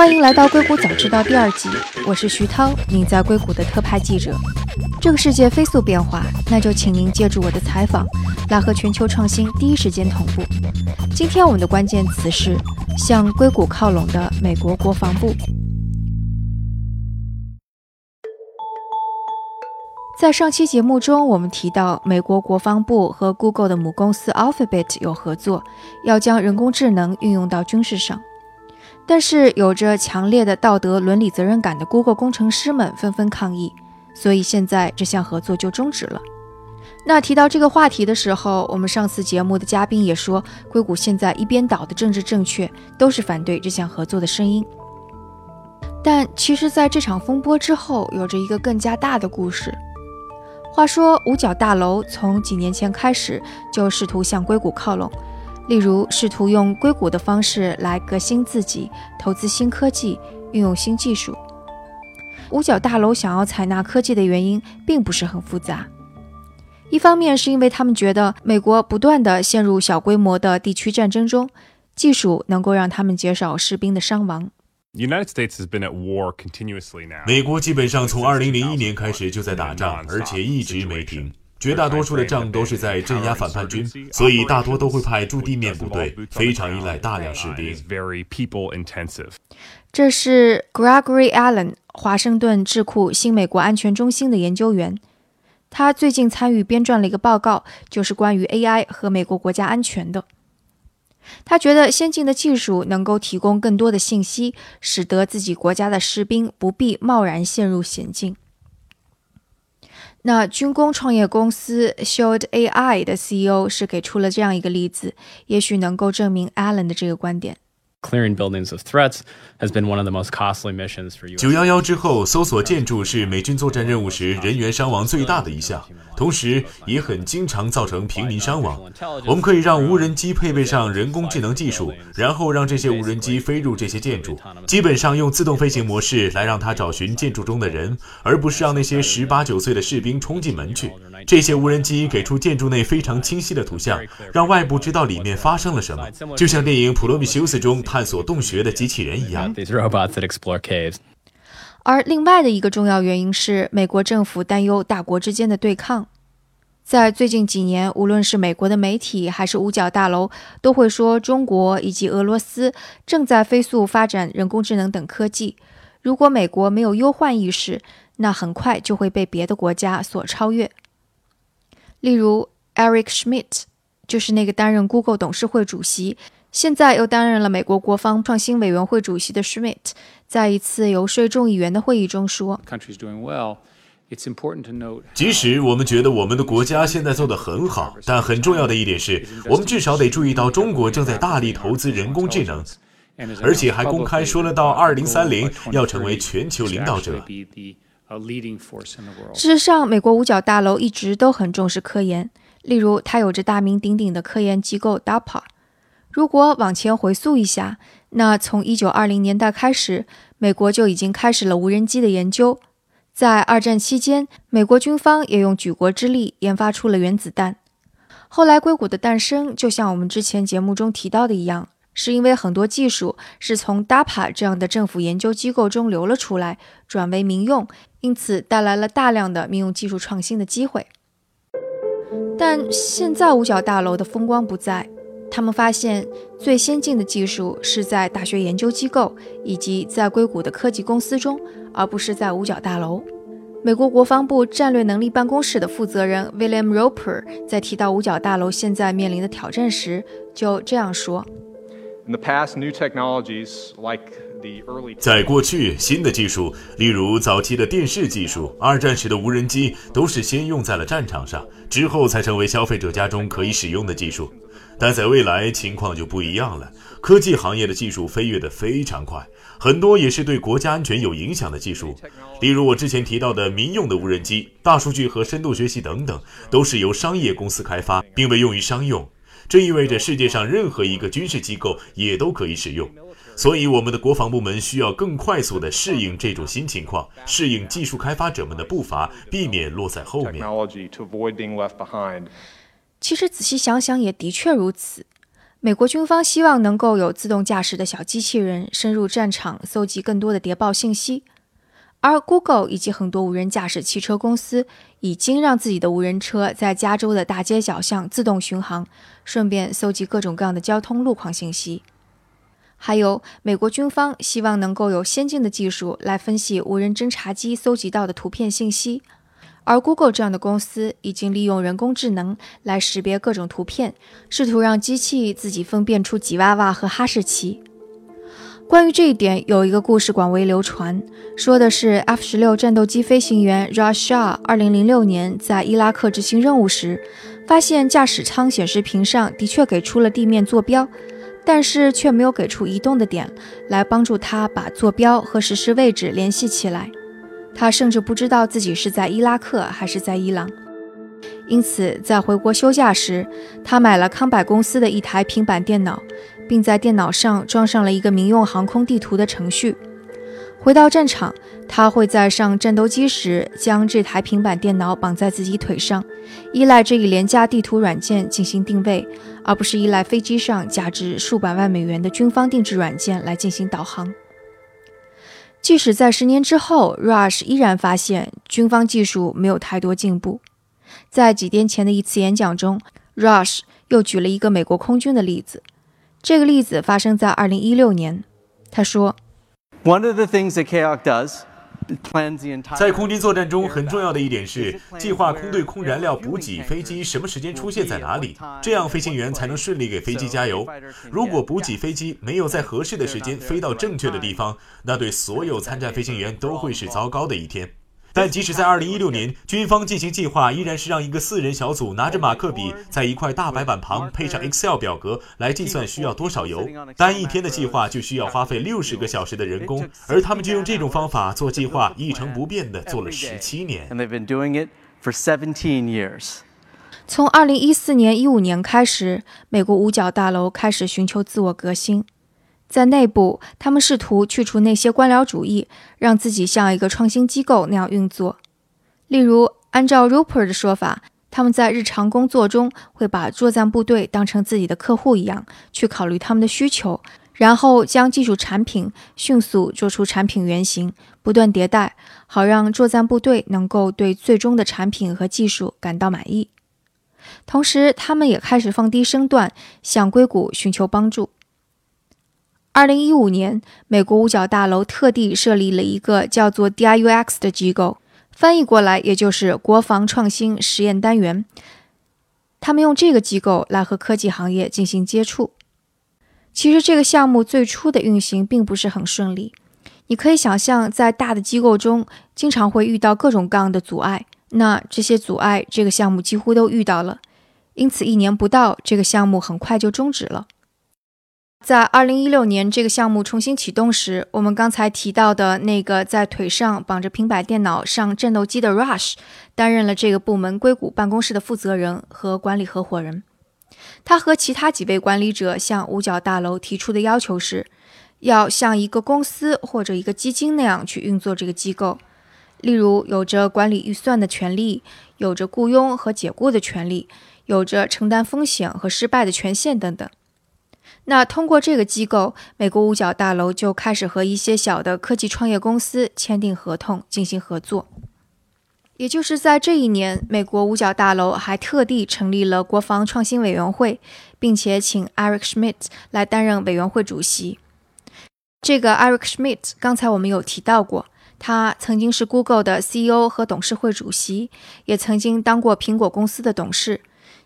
欢迎来到《硅谷早知道》第二季，我是徐涛，您在硅谷的特派记者。这个世界飞速变化，那就请您借助我的采访，来和全球创新第一时间同步。今天我们的关键词是向硅谷靠拢的美国国防部。在上期节目中，我们提到美国国防部和 Google 的母公司 Alphabet 有合作，要将人工智能运用到军事上。但是，有着强烈的道德伦理责任感的 Google 工程师们纷纷抗议，所以现在这项合作就终止了。那提到这个话题的时候，我们上次节目的嘉宾也说，硅谷现在一边倒的政治正确都是反对这项合作的声音。但其实，在这场风波之后，有着一个更加大的故事。话说，五角大楼从几年前开始就试图向硅谷靠拢，例如试图用硅谷的方式来革新自己，投资新科技，运用新技术。五角大楼想要采纳科技的原因并不是很复杂，一方面是因为他们觉得美国不断的陷入小规模的地区战争中，技术能够让他们减少士兵的伤亡。美国基本上从2001年开始就在打仗，而且一直没停。绝大多数的仗都是在镇压反叛军，所以大多都会派驻地面部队，非常依赖大量士兵。这是 Gregory Allen，华盛顿智库新美国安全中心的研究员。他最近参与编撰了一个报告，就是关于 AI 和美国国家安全的。他觉得先进的技术能够提供更多的信息，使得自己国家的士兵不必贸然陷入险境。那军工创业公司 Shield AI 的 CEO 是给出了这样一个例子，也许能够证明 Allen 的这个观点。Clearing buildings of threats has been one of the most costly missions for you. 九幺幺之后，搜索建筑是美军作战任务时人员伤亡最大的一项，同时也很经常造成平民伤亡。我们可以让无人机配备上人工智能技术，然后让这些无人机飞入这些建筑，基本上用自动飞行模式来让它找寻建筑中的人，而不是让那些十八九岁的士兵冲进门去。这些无人机给出建筑内非常清晰的图像，让外部知道里面发生了什么，就像电影《普罗米修斯》中探索洞穴的机器人一样。而另外的一个重要原因是，美国政府担忧大国之间的对抗。在最近几年，无论是美国的媒体还是五角大楼，都会说中国以及俄罗斯正在飞速发展人工智能等科技。如果美国没有忧患意识，那很快就会被别的国家所超越。例如，Eric Schmidt 就是那个担任 Google 董事会主席，现在又担任了美国国防创新委员会主席的 Schmidt，在一次游说众议员的会议中说：“即使我们觉得我们的国家现在做得很好，但很重要的一点是，我们至少得注意到中国正在大力投资人工智能，而且还公开说了到2030要成为全球领导者。” A leading force in the world. 事实上，美国五角大楼一直都很重视科研。例如，它有着大名鼎鼎的科研机构 DARPA。如果往前回溯一下，那从1920年代开始，美国就已经开始了无人机的研究。在二战期间，美国军方也用举国之力研发出了原子弹。后来，硅谷的诞生，就像我们之前节目中提到的一样。是因为很多技术是从 DAPA 这样的政府研究机构中流了出来，转为民用，因此带来了大量的民用技术创新的机会。但现在五角大楼的风光不再，他们发现最先进的技术是在大学研究机构以及在硅谷的科技公司中，而不是在五角大楼。美国国防部战略能力办公室的负责人 William Roper 在提到五角大楼现在面临的挑战时，就这样说。在过去，新的技术，例如早期的电视技术、二战时的无人机，都是先用在了战场上，之后才成为消费者家中可以使用的技术。但在未来，情况就不一样了。科技行业的技术飞跃得非常快，很多也是对国家安全有影响的技术。例如我之前提到的民用的无人机、大数据和深度学习等等，都是由商业公司开发，并被用于商用。这意味着世界上任何一个军事机构也都可以使用，所以我们的国防部门需要更快速地适应这种新情况，适应技术开发者们的步伐，避免落在后面。其实仔细想想，也的确如此。美国军方希望能够有自动驾驶的小机器人深入战场，搜集更多的谍报信息。而 Google 以及很多无人驾驶汽车公司已经让自己的无人车在加州的大街小巷自动巡航，顺便搜集各种各样的交通路况信息。还有，美国军方希望能够有先进的技术来分析无人侦察机搜集到的图片信息。而 Google 这样的公司已经利用人工智能来识别各种图片，试图让机器自己分辨出吉娃娃和哈士奇。关于这一点，有一个故事广为流传，说的是 F 十六战斗机飞行员 Rush Shah 二零零六年在伊拉克执行任务时，发现驾驶舱显示屏上的确给出了地面坐标，但是却没有给出移动的点来帮助他把坐标和实时位置联系起来。他甚至不知道自己是在伊拉克还是在伊朗。因此，在回国休假时，他买了康柏公司的一台平板电脑。并在电脑上装上了一个民用航空地图的程序。回到战场，他会在上战斗机时将这台平板电脑绑在自己腿上，依赖这一廉价地图软件进行定位，而不是依赖飞机上价值数百万美元的军方定制软件来进行导航。即使在十年之后，Rush 依然发现军方技术没有太多进步。在几天前的一次演讲中，Rush 又举了一个美国空军的例子。这个例子发生在二零一六年。他说：“One of the things that KOC does, plans the entire 在空军作战中很重要的一点是计划空对空燃料补给飞机什么时间出现在哪里，这样飞行员才能顺利给飞机加油。如果补给飞机没有在合适的时间飞到正确的地方，那对所有参战飞行员都会是糟糕的一天。”但即使在2016年，军方进行计划依然是让一个四人小组拿着马克笔，在一块大白板旁配上 Excel 表格来计算需要多少油。单一天的计划就需要花费六十个小时的人工，而他们就用这种方法做计划，一成不变的做了十七年。从2014年、15年开始，美国五角大楼开始寻求自我革新。在内部，他们试图去除那些官僚主义，让自己像一个创新机构那样运作。例如，按照 Ruper 的说法，他们在日常工作中会把作战部队当成自己的客户一样，去考虑他们的需求，然后将技术产品迅速做出产品原型，不断迭代，好让作战部队能够对最终的产品和技术感到满意。同时，他们也开始放低身段，向硅谷寻求帮助。二零一五年，美国五角大楼特地设立了一个叫做 DIUX 的机构，翻译过来也就是国防创新实验单元。他们用这个机构来和科技行业进行接触。其实这个项目最初的运行并不是很顺利。你可以想象，在大的机构中，经常会遇到各种各样的阻碍。那这些阻碍，这个项目几乎都遇到了。因此，一年不到，这个项目很快就终止了。在二零一六年这个项目重新启动时，我们刚才提到的那个在腿上绑着平板电脑上战斗机的 Rush，担任了这个部门硅谷办公室的负责人和管理合伙人。他和其他几位管理者向五角大楼提出的要求是，要像一个公司或者一个基金那样去运作这个机构，例如有着管理预算的权利，有着雇佣和解雇的权利，有着承担风险和失败的权限等等。那通过这个机构，美国五角大楼就开始和一些小的科技创业公司签订合同进行合作。也就是在这一年，美国五角大楼还特地成立了国防创新委员会，并且请 Eric Schmidt 来担任委员会主席。这个 Eric Schmidt 刚才我们有提到过，他曾经是 Google 的 CEO 和董事会主席，也曾经当过苹果公司的董事。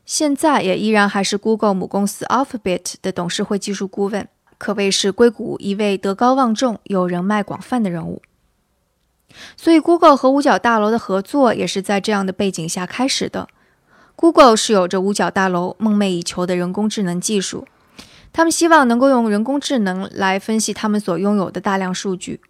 现在也依然还是 Google 母公司 Alphabet 的董事会技术顾问，可谓是硅谷一位德高望重、有人脉广泛的人物。所以，Google 和五角大楼的合作也是在这样的背景下开始的。Google 是有着五角大楼梦寐以求的人工智能技术，他们希望能够用人工智能来分析他们所拥有的大量数据。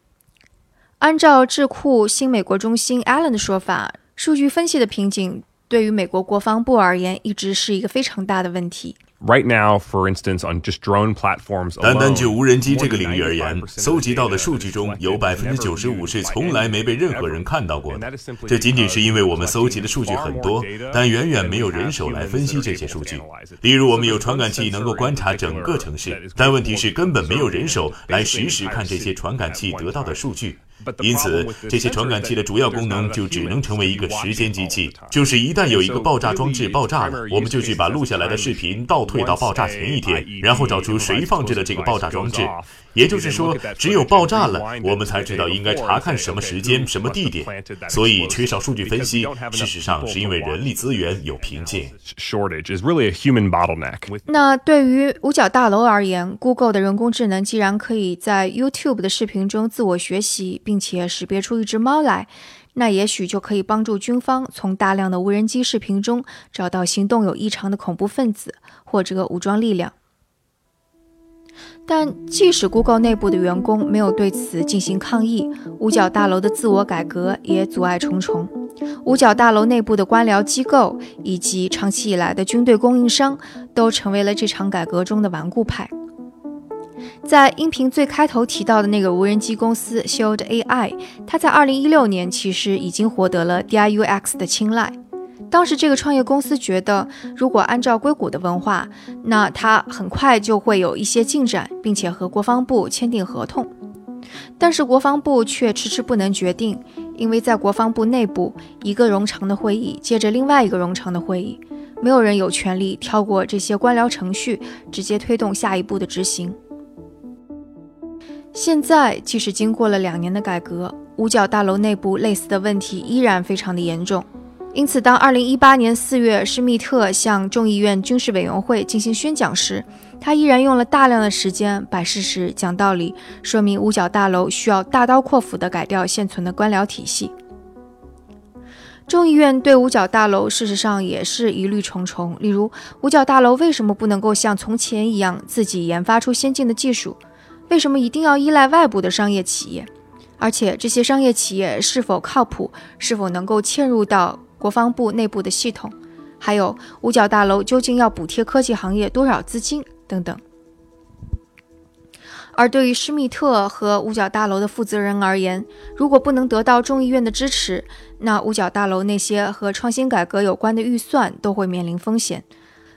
按照智库新美国中心 Allen 的说法，数据分析的瓶颈。对于美国国防部而言，一直是一个非常大的问题。Right now, for instance, on just drone platforms 单单就无人机这个领域而言，搜集到的数据中有百分之九十五是从来没被任何人看到过的。这仅仅是因为我们搜集的数据很多，但远远没有人手来分析这些数据。例如，我们有传感器能够观察整个城市，但问题是根本没有人手来实时看这些传感器得到的数据。因此，这些传感器的主要功能就只能成为一个时间机器，就是一旦有一个爆炸装置爆炸了，我们就去把录下来的视频倒退到爆炸前一天，然后找出谁放置了这个爆炸装置。也就是说，只有爆炸了，我们才知道应该查看什么时间、什么地点。所以，缺少数据分析，事实上是因为人力资源有瓶颈。那对于五角大楼而言，Google 的人工智能既然可以在 YouTube 的视频中自我学习，并且识别出一只猫来，那也许就可以帮助军方从大量的无人机视频中找到行动有异常的恐怖分子或者武装力量。但即使 Google 内部的员工没有对此进行抗议，五角大楼的自我改革也阻碍重重。五角大楼内部的官僚机构以及长期以来的军队供应商，都成为了这场改革中的顽固派。在音频最开头提到的那个无人机公司 Shield AI，它在2016年其实已经获得了 DIUX 的青睐。当时，这个创业公司觉得，如果按照硅谷的文化，那它很快就会有一些进展，并且和国防部签订合同。但是国防部却迟迟不能决定，因为在国防部内部，一个冗长的会议接着另外一个冗长的会议，没有人有权利跳过这些官僚程序，直接推动下一步的执行。现在，即使经过了两年的改革，五角大楼内部类似的问题依然非常的严重。因此，当2018年4月施密特向众议院军事委员会进行宣讲时，他依然用了大量的时间摆事实、讲道理，说明五角大楼需要大刀阔斧地改掉现存的官僚体系。众议院对五角大楼事实上也是疑虑重重，例如，五角大楼为什么不能够像从前一样自己研发出先进的技术？为什么一定要依赖外部的商业企业？而且，这些商业企业是否靠谱？是否能够嵌入到？国防部内部的系统，还有五角大楼究竟要补贴科技行业多少资金等等。而对于施密特和五角大楼的负责人而言，如果不能得到众议院的支持，那五角大楼那些和创新改革有关的预算都会面临风险，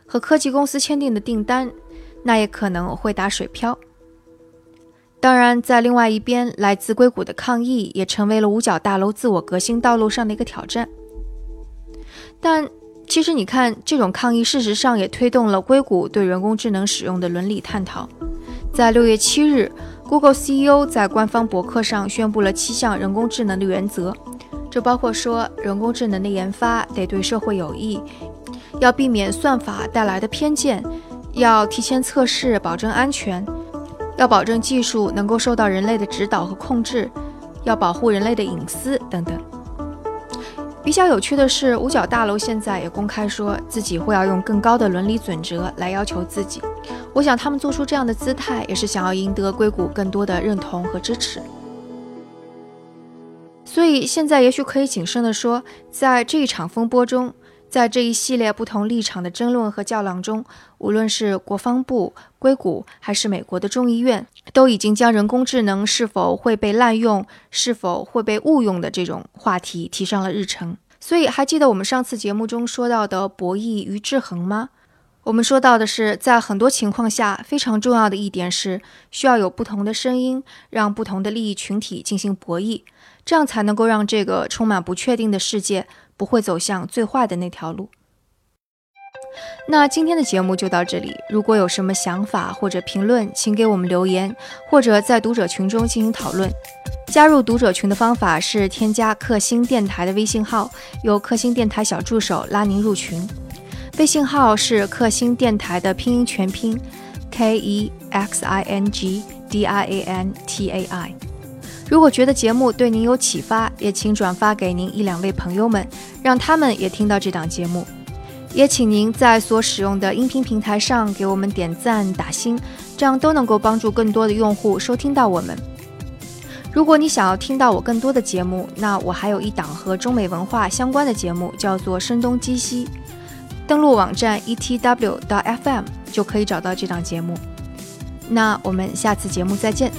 和科技公司签订的订单，那也可能会打水漂。当然，在另外一边，来自硅谷的抗议也成为了五角大楼自我革新道路上的一个挑战。但其实，你看，这种抗议事实上也推动了硅谷对人工智能使用的伦理探讨。在六月七日，Google CEO 在官方博客上宣布了七项人工智能的原则，这包括说，人工智能的研发得对社会有益，要避免算法带来的偏见，要提前测试保证安全，要保证技术能够受到人类的指导和控制，要保护人类的隐私等等。比较有趣的是，五角大楼现在也公开说自己会要用更高的伦理准则来要求自己。我想他们做出这样的姿态，也是想要赢得硅谷更多的认同和支持。所以现在也许可以谨慎地说，在这一场风波中，在这一系列不同立场的争论和较量中，无论是国防部、硅谷，还是美国的众议院，都已经将人工智能是否会被滥用、是否会被误用的这种话题提上了日程。所以，还记得我们上次节目中说到的博弈与制衡吗？我们说到的是，在很多情况下，非常重要的一点是，需要有不同的声音，让不同的利益群体进行博弈，这样才能够让这个充满不确定的世界不会走向最坏的那条路。那今天的节目就到这里。如果有什么想法或者评论，请给我们留言，或者在读者群中进行讨论。加入读者群的方法是添加克星电台的微信号，由克星电台小助手拉您入群。微信号是克星电台的拼音全拼，k e x i n g d i a n t a i。如果觉得节目对您有启发，也请转发给您一两位朋友们，让他们也听到这档节目。也请您在所使用的音频平台上给我们点赞打星，这样都能够帮助更多的用户收听到我们。如果你想要听到我更多的节目，那我还有一档和中美文化相关的节目，叫做《声东击西》。登录网站 etw 到 fm 就可以找到这档节目。那我们下次节目再见。